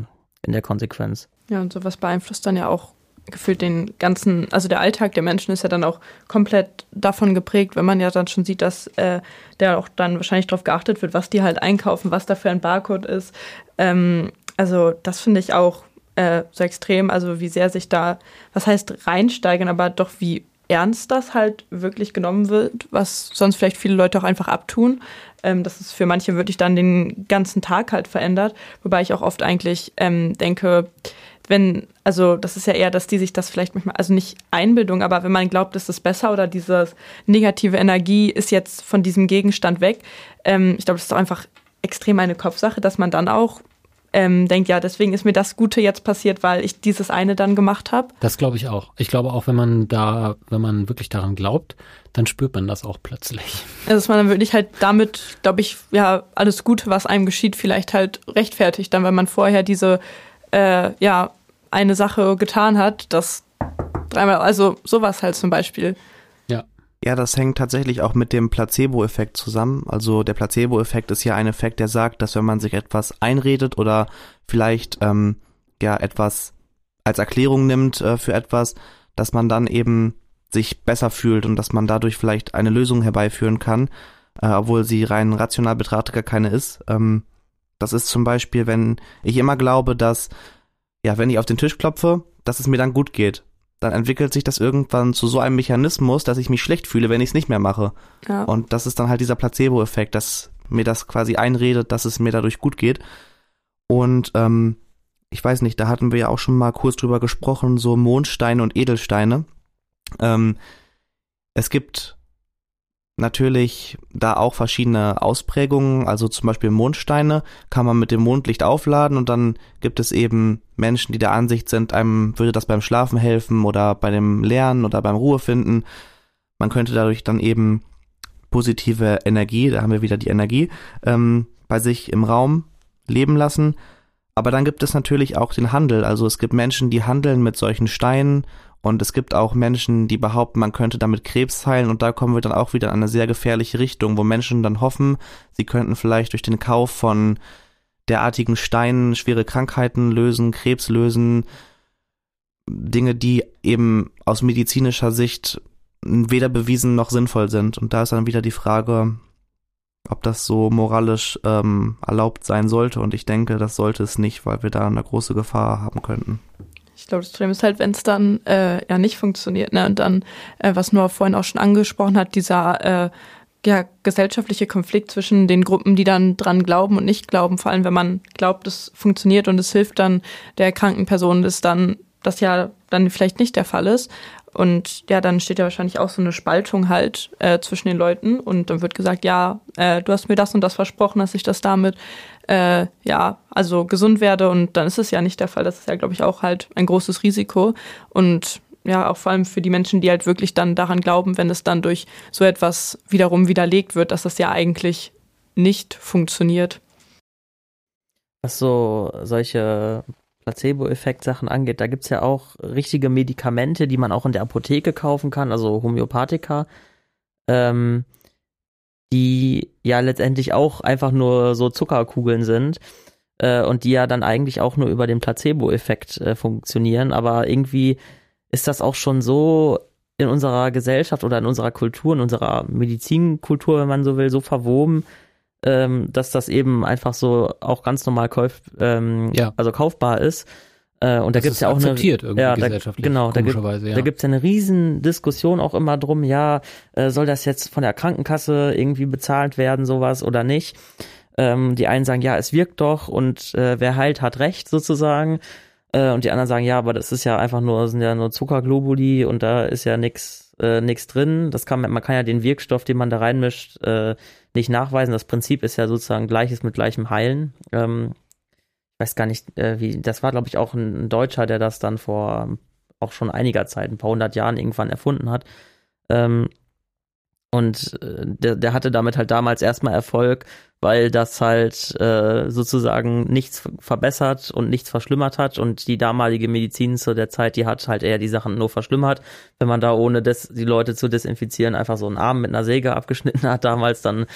in der Konsequenz. Ja, und sowas beeinflusst dann ja auch gefühlt den ganzen, also der Alltag der Menschen ist ja dann auch komplett davon geprägt, wenn man ja dann schon sieht, dass äh, der auch dann wahrscheinlich darauf geachtet wird, was die halt einkaufen, was da für ein Barcode ist. Ähm, also das finde ich auch äh, so extrem, also wie sehr sich da, was heißt reinsteigern, aber doch wie ernst das halt wirklich genommen wird, was sonst vielleicht viele Leute auch einfach abtun. Ähm, dass es für manche wirklich dann den ganzen Tag halt verändert. Wobei ich auch oft eigentlich ähm, denke, wenn, also das ist ja eher, dass die sich das vielleicht manchmal, also nicht Einbildung, aber wenn man glaubt, ist es besser oder diese negative Energie ist jetzt von diesem Gegenstand weg, ähm, ich glaube, das ist doch einfach extrem eine Kopfsache, dass man dann auch ähm, denkt, ja, deswegen ist mir das Gute jetzt passiert, weil ich dieses eine dann gemacht habe. Das glaube ich auch. Ich glaube auch, wenn man da, wenn man wirklich daran glaubt, dann spürt man das auch plötzlich. Also dass man dann wirklich halt damit, glaube ich, ja, alles Gute, was einem geschieht, vielleicht halt rechtfertigt, dann, wenn man vorher diese, äh, ja, eine Sache getan hat, das dreimal, also sowas halt zum Beispiel. Ja. Ja, das hängt tatsächlich auch mit dem Placebo-Effekt zusammen. Also der Placebo-Effekt ist ja ein Effekt, der sagt, dass wenn man sich etwas einredet oder vielleicht ähm, ja etwas als Erklärung nimmt äh, für etwas, dass man dann eben sich besser fühlt und dass man dadurch vielleicht eine Lösung herbeiführen kann, äh, obwohl sie rein rational betrachtet gar keine ist. Ähm, das ist zum Beispiel, wenn ich immer glaube, dass ja, wenn ich auf den Tisch klopfe, dass es mir dann gut geht. Dann entwickelt sich das irgendwann zu so einem Mechanismus, dass ich mich schlecht fühle, wenn ich es nicht mehr mache. Ja. Und das ist dann halt dieser Placebo-Effekt, dass mir das quasi einredet, dass es mir dadurch gut geht. Und ähm, ich weiß nicht, da hatten wir ja auch schon mal kurz drüber gesprochen, so Mondsteine und Edelsteine. Ähm, es gibt natürlich da auch verschiedene Ausprägungen, also zum Beispiel Mondsteine kann man mit dem Mondlicht aufladen und dann gibt es eben Menschen, die der Ansicht sind, einem würde das beim Schlafen helfen oder bei dem Lernen oder beim Ruhefinden. Man könnte dadurch dann eben positive Energie, da haben wir wieder die Energie, ähm, bei sich im Raum leben lassen. Aber dann gibt es natürlich auch den Handel. Also es gibt Menschen, die handeln mit solchen Steinen und es gibt auch Menschen, die behaupten, man könnte damit Krebs heilen und da kommen wir dann auch wieder in eine sehr gefährliche Richtung, wo Menschen dann hoffen, sie könnten vielleicht durch den Kauf von derartigen Steinen schwere Krankheiten lösen, Krebs lösen, Dinge, die eben aus medizinischer Sicht weder bewiesen noch sinnvoll sind. Und da ist dann wieder die Frage, ob das so moralisch ähm, erlaubt sein sollte. Und ich denke, das sollte es nicht, weil wir da eine große Gefahr haben könnten. Ich glaube, das Problem ist halt, wenn es dann äh, ja nicht funktioniert, ne? Und dann, äh, was Noah vorhin auch schon angesprochen hat, dieser äh, ja, gesellschaftliche Konflikt zwischen den Gruppen, die dann dran glauben und nicht glauben, vor allem wenn man glaubt, es funktioniert und es hilft dann der kranken Person, ist dann das ja dann vielleicht nicht der Fall ist. Und ja, dann steht ja wahrscheinlich auch so eine Spaltung halt äh, zwischen den Leuten und dann wird gesagt, ja, äh, du hast mir das und das versprochen, dass ich das damit äh, ja, also gesund werde und dann ist es ja nicht der Fall. Das ist ja, glaube ich, auch halt ein großes Risiko und ja, auch vor allem für die Menschen, die halt wirklich dann daran glauben, wenn es dann durch so etwas wiederum widerlegt wird, dass das ja eigentlich nicht funktioniert. Was so solche Placebo-Effekt-Sachen angeht, da gibt's ja auch richtige Medikamente, die man auch in der Apotheke kaufen kann, also Homöopathika, ähm, die ja letztendlich auch einfach nur so Zuckerkugeln sind äh, und die ja dann eigentlich auch nur über den Placebo-Effekt äh, funktionieren, aber irgendwie ist das auch schon so in unserer Gesellschaft oder in unserer Kultur, in unserer Medizinkultur, wenn man so will, so verwoben, ähm, dass das eben einfach so auch ganz normal kauf, ähm, ja. also kaufbar ist. Äh, und da gibt's ja auch eine irgendwie ja, da, genau, da, gibt, ja. da gibt's ja eine riesen Diskussion auch immer drum, ja, äh, soll das jetzt von der Krankenkasse irgendwie bezahlt werden, sowas oder nicht? Ähm, die einen sagen, ja, es wirkt doch und äh, wer heilt, hat recht sozusagen. Äh, und die anderen sagen, ja, aber das ist ja einfach nur, sind ja nur Zuckerglobuli und da ist ja nix, äh, nix drin. Das kann man, man kann ja den Wirkstoff, den man da reinmischt, äh, nicht nachweisen. Das Prinzip ist ja sozusagen Gleiches mit gleichem Heilen. Ähm, ich weiß gar nicht, äh, wie, das war, glaube ich, auch ein, ein, Deutscher, der das dann vor auch schon einiger Zeit, ein paar hundert Jahren irgendwann erfunden hat. Ähm, und äh, der, der hatte damit halt damals erstmal Erfolg, weil das halt äh, sozusagen nichts verbessert und nichts verschlimmert hat und die damalige Medizin zu der Zeit, die hat halt eher die Sachen nur verschlimmert. Wenn man da ohne des, die Leute zu desinfizieren einfach so einen Arm mit einer Säge abgeschnitten hat damals, dann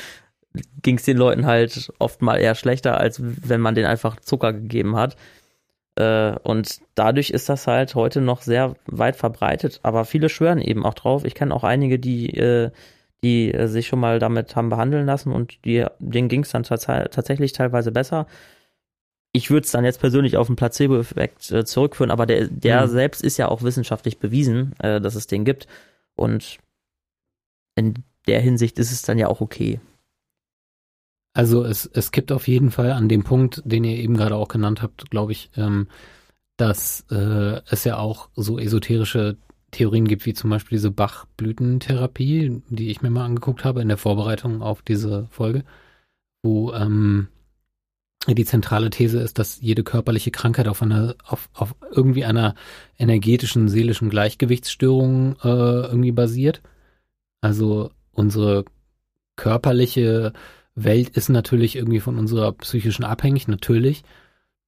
ging es den Leuten halt oft mal eher schlechter, als wenn man denen einfach Zucker gegeben hat. Äh, und dadurch ist das halt heute noch sehr weit verbreitet, aber viele schwören eben auch drauf. Ich kenne auch einige, die äh, die äh, sich schon mal damit haben behandeln lassen und die, denen ging es dann tatsächlich teilweise besser. Ich würde es dann jetzt persönlich auf den Placebo-Effekt äh, zurückführen, aber der, der mhm. selbst ist ja auch wissenschaftlich bewiesen, äh, dass es den gibt. Und in der Hinsicht ist es dann ja auch okay. Also es, es gibt auf jeden Fall an dem Punkt, den ihr eben gerade auch genannt habt, glaube ich, ähm, dass äh, es ja auch so esoterische Theorien gibt, wie zum Beispiel diese Bach-Blütentherapie, die ich mir mal angeguckt habe in der Vorbereitung auf diese Folge, wo ähm, die zentrale These ist, dass jede körperliche Krankheit auf einer, auf, auf irgendwie einer energetischen, seelischen Gleichgewichtsstörung äh, irgendwie basiert. Also unsere körperliche Welt ist natürlich irgendwie von unserer psychischen abhängig, natürlich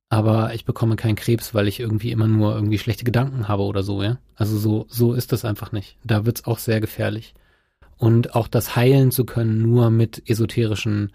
aber ich bekomme keinen Krebs, weil ich irgendwie immer nur irgendwie schlechte Gedanken habe oder so, ja. Also so, so ist das einfach nicht. Da wird's auch sehr gefährlich. Und auch das heilen zu können nur mit esoterischen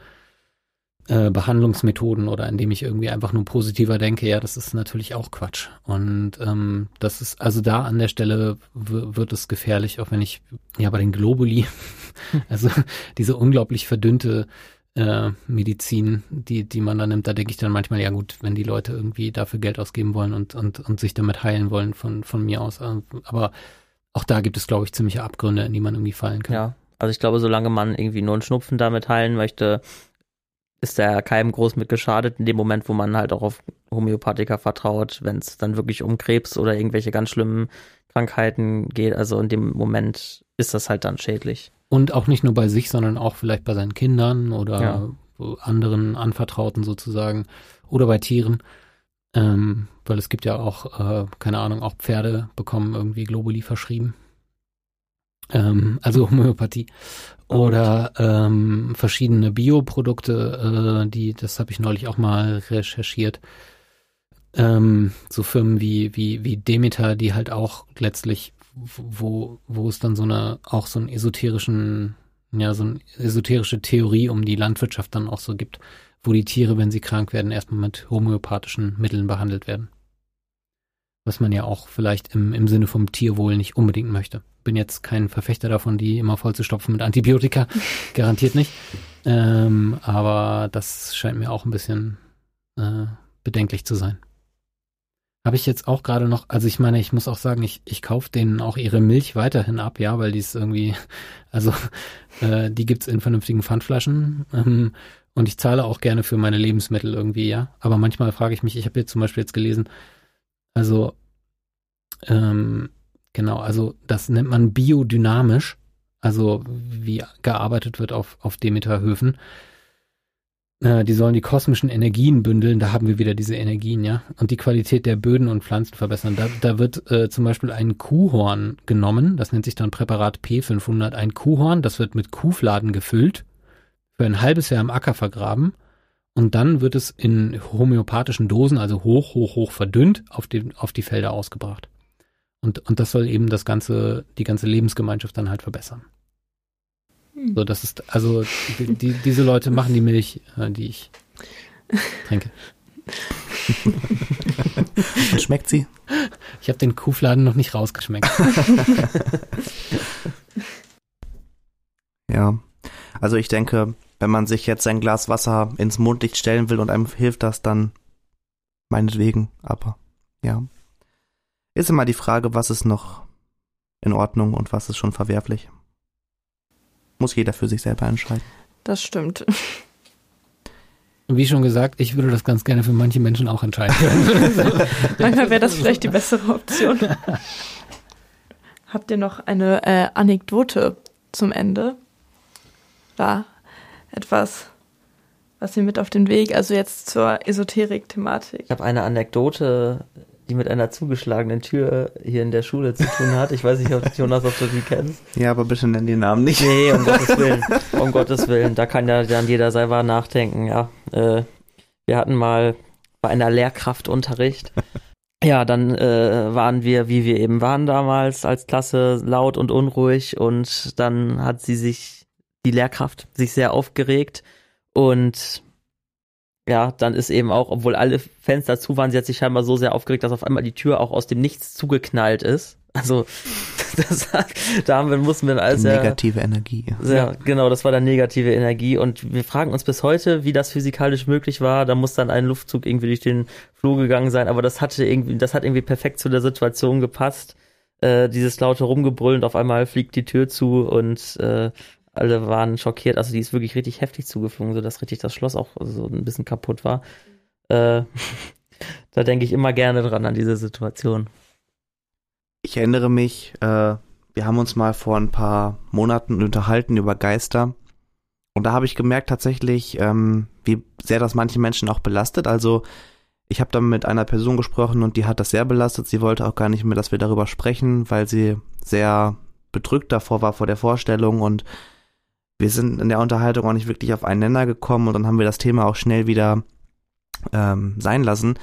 äh, Behandlungsmethoden oder indem ich irgendwie einfach nur positiver denke, ja, das ist natürlich auch Quatsch. Und ähm, das ist, also da an der Stelle wird es gefährlich, auch wenn ich, ja, bei den Globuli, also diese unglaublich verdünnte äh, Medizin, die, die man da nimmt, da denke ich dann manchmal, ja gut, wenn die Leute irgendwie dafür Geld ausgeben wollen und, und, und sich damit heilen wollen von, von mir aus. Äh, aber auch da gibt es, glaube ich, ziemliche Abgründe, in die man irgendwie fallen kann. Ja, also ich glaube, solange man irgendwie nur einen Schnupfen damit heilen möchte, ist da keinem groß mit geschadet, in dem Moment, wo man halt auch auf Homöopathika vertraut, wenn es dann wirklich um Krebs oder irgendwelche ganz schlimmen Krankheiten geht. Also in dem Moment ist das halt dann schädlich. Und auch nicht nur bei sich, sondern auch vielleicht bei seinen Kindern oder ja. anderen Anvertrauten sozusagen oder bei Tieren. Ähm, weil es gibt ja auch, äh, keine Ahnung, auch Pferde bekommen irgendwie Globuli verschrieben. Ähm, also Homöopathie. Oder ähm, verschiedene Bioprodukte, äh, die, das habe ich neulich auch mal recherchiert, ähm, so Firmen wie, wie, wie Demeter, die halt auch letztlich, wo, wo es dann so eine, auch so einen esoterischen, ja, so eine esoterische Theorie um die Landwirtschaft dann auch so gibt, wo die Tiere, wenn sie krank werden, erstmal mit homöopathischen Mitteln behandelt werden. Was man ja auch vielleicht im, im Sinne vom Tierwohl nicht unbedingt möchte. Bin jetzt kein Verfechter davon, die immer voll zu stopfen mit Antibiotika. Garantiert nicht. Ähm, aber das scheint mir auch ein bisschen äh, bedenklich zu sein. Habe ich jetzt auch gerade noch, also ich meine, ich muss auch sagen, ich, ich kaufe denen auch ihre Milch weiterhin ab, ja, weil die ist irgendwie, also äh, die gibt's in vernünftigen Pfandflaschen ähm, und ich zahle auch gerne für meine Lebensmittel irgendwie, ja. Aber manchmal frage ich mich, ich habe jetzt zum Beispiel jetzt gelesen, also ähm, genau, also das nennt man biodynamisch, also wie gearbeitet wird auf, auf Demeterhöfen. Äh, die sollen die kosmischen Energien bündeln, da haben wir wieder diese Energien, ja, und die Qualität der Böden und Pflanzen verbessern. Da, da wird äh, zum Beispiel ein Kuhhorn genommen, das nennt sich dann Präparat P500, ein Kuhhorn, das wird mit Kuhfladen gefüllt, für ein halbes Jahr im Acker vergraben und dann wird es in homöopathischen Dosen, also hoch, hoch, hoch verdünnt, auf die, auf die Felder ausgebracht. Und, und das soll eben das ganze, die ganze Lebensgemeinschaft dann halt verbessern. Hm. So, das ist, also die, die, diese Leute machen die Milch, äh, die ich trinke. Und schmeckt sie? Ich habe den Kuhfladen noch nicht rausgeschmeckt. ja. Also ich denke, wenn man sich jetzt ein Glas Wasser ins Mondlicht stellen will und einem hilft das, dann meinetwegen. Aber ja. Ist immer die Frage, was ist noch in Ordnung und was ist schon verwerflich. Muss jeder für sich selber entscheiden. Das stimmt. Wie schon gesagt, ich würde das ganz gerne für manche Menschen auch entscheiden. Manchmal wäre das vielleicht die bessere Option. Habt ihr noch eine äh, Anekdote zum Ende? Da etwas, was ihr mit auf den Weg, also jetzt zur Esoterik-Thematik. Ich habe eine Anekdote, die mit einer zugeschlagenen Tür hier in der Schule zu tun hat. Ich weiß nicht, ob Jonas, ob du die kennst. Ja, aber bitte nenn den Namen nicht. Nee, um Gottes Willen. Um Gottes Willen. Da kann ja dann jeder selber nachdenken, ja. Äh, wir hatten mal bei einer Lehrkraftunterricht. Ja, dann äh, waren wir, wie wir eben waren damals als Klasse, laut und unruhig und dann hat sie sich, die Lehrkraft, sich sehr aufgeregt und ja, dann ist eben auch, obwohl alle Fenster zu waren, sie hat sich scheinbar so sehr aufgeregt, dass auf einmal die Tür auch aus dem Nichts zugeknallt ist. Also, das, da haben wir, mussten wir alles sehr, Negative Energie. sehr, ja. genau, das war dann negative Energie und wir fragen uns bis heute, wie das physikalisch möglich war. Da muss dann ein Luftzug irgendwie durch den Flur gegangen sein, aber das hatte irgendwie, das hat irgendwie perfekt zu der Situation gepasst. Äh, dieses laute Rumgebrüllen, und auf einmal fliegt die Tür zu und äh, alle waren schockiert. Also die ist wirklich richtig heftig zugeflogen, sodass richtig das Schloss auch so ein bisschen kaputt war. Äh, da denke ich immer gerne dran an diese Situation. Ich erinnere mich, äh, wir haben uns mal vor ein paar Monaten unterhalten über Geister. Und da habe ich gemerkt tatsächlich, ähm, wie sehr das manche Menschen auch belastet. Also ich habe dann mit einer Person gesprochen und die hat das sehr belastet. Sie wollte auch gar nicht mehr, dass wir darüber sprechen, weil sie sehr bedrückt davor war vor der Vorstellung und wir sind in der Unterhaltung auch nicht wirklich auf einen Nenner gekommen und dann haben wir das Thema auch schnell wieder ähm, sein lassen.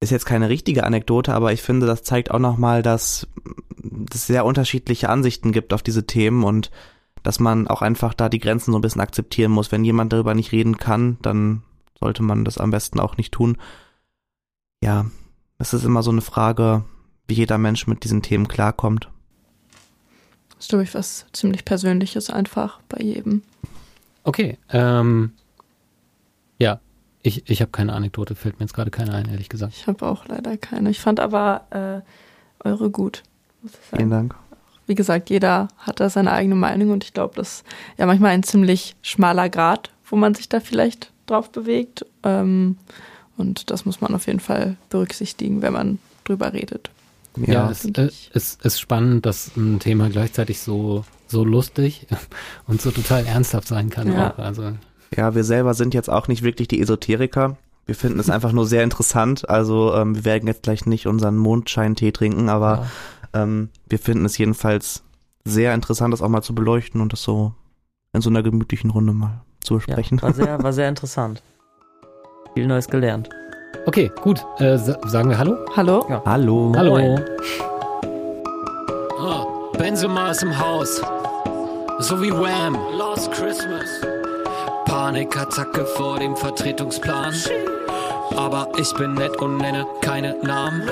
Ist jetzt keine richtige Anekdote, aber ich finde, das zeigt auch nochmal, dass es sehr unterschiedliche Ansichten gibt auf diese Themen und dass man auch einfach da die Grenzen so ein bisschen akzeptieren muss. Wenn jemand darüber nicht reden kann, dann sollte man das am besten auch nicht tun. Ja, es ist immer so eine Frage, wie jeder Mensch mit diesen Themen klarkommt. Das ist, glaube ich, was ziemlich Persönliches einfach bei jedem. Okay, ähm, ja, ich, ich habe keine Anekdote, fällt mir jetzt gerade keine ein, ehrlich gesagt. Ich habe auch leider keine. Ich fand aber äh, eure gut. Vielen Dank. Wie gesagt, jeder hat da seine eigene Meinung und ich glaube, das ist ja manchmal ein ziemlich schmaler Grad, wo man sich da vielleicht drauf bewegt. Ähm, und das muss man auf jeden Fall berücksichtigen, wenn man drüber redet. Ja, ja es äh, ist, ist spannend, dass ein Thema gleichzeitig so, so lustig und so total ernsthaft sein kann. Ja. Auch. Also. ja, wir selber sind jetzt auch nicht wirklich die Esoteriker. Wir finden es einfach nur sehr interessant. Also ähm, wir werden jetzt gleich nicht unseren Mondscheintee trinken, aber ja. ähm, wir finden es jedenfalls sehr interessant, das auch mal zu beleuchten und das so in so einer gemütlichen Runde mal zu besprechen. Ja, war, sehr, war sehr interessant. Viel Neues gelernt. Okay, gut. Äh, sa- sagen wir Hallo? Hallo? Ja. Hallo. Hallo. Ah, Benzema ist im Haus. So wie Wham. Last Christmas. Panikattacke vor dem Vertretungsplan. Aber ich bin nett und nenne keine Namen.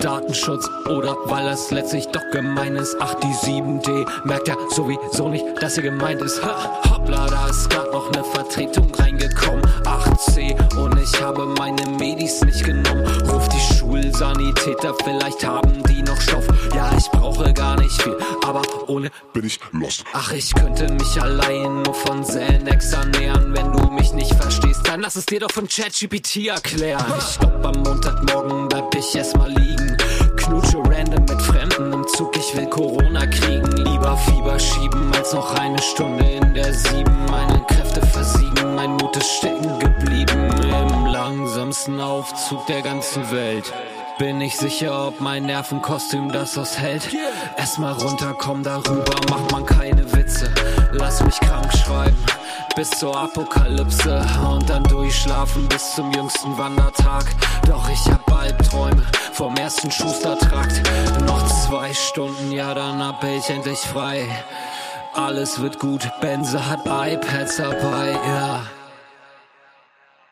Datenschutz oder weil es letztlich doch gemein ist. Ach, die 7D merkt ja sowieso nicht, dass sie gemeint ist. Ha, hoppla, da ist grad noch eine Vertretung reingekommen. 8C und ich habe meine Medis nicht genommen. Ruf die Schulsanitäter, vielleicht haben die noch Stoff. Ja, ich brauche gar nicht viel, aber ohne bin ich lost. Ach, ich könnte mich allein nur von Xanax ernähren. Wenn du mich nicht verstehst, dann lass es dir doch von ChatGPT erklären. Ich glaub, am Montagmorgen bleib ich erstmal liegen. Knutsche random mit Fremden im Zug, ich will Corona kriegen. Lieber Fieber schieben, als noch eine Stunde in der Sieben. Meine Kräfte versiegen, mein Ist stecken geblieben. Im langsamsten Aufzug der ganzen Welt. Bin ich sicher, ob mein Nervenkostüm das aushält? Erstmal runterkommen, darüber macht man keine Witze. Lass mich krank schreiben bis zur Apokalypse und dann durchschlafen bis zum jüngsten Wandertag. Doch ich hab Albträume vom ersten Schustertrakt. Noch zwei Stunden, ja, dann hab ich endlich frei. Alles wird gut, Benze hat iPads dabei, ja.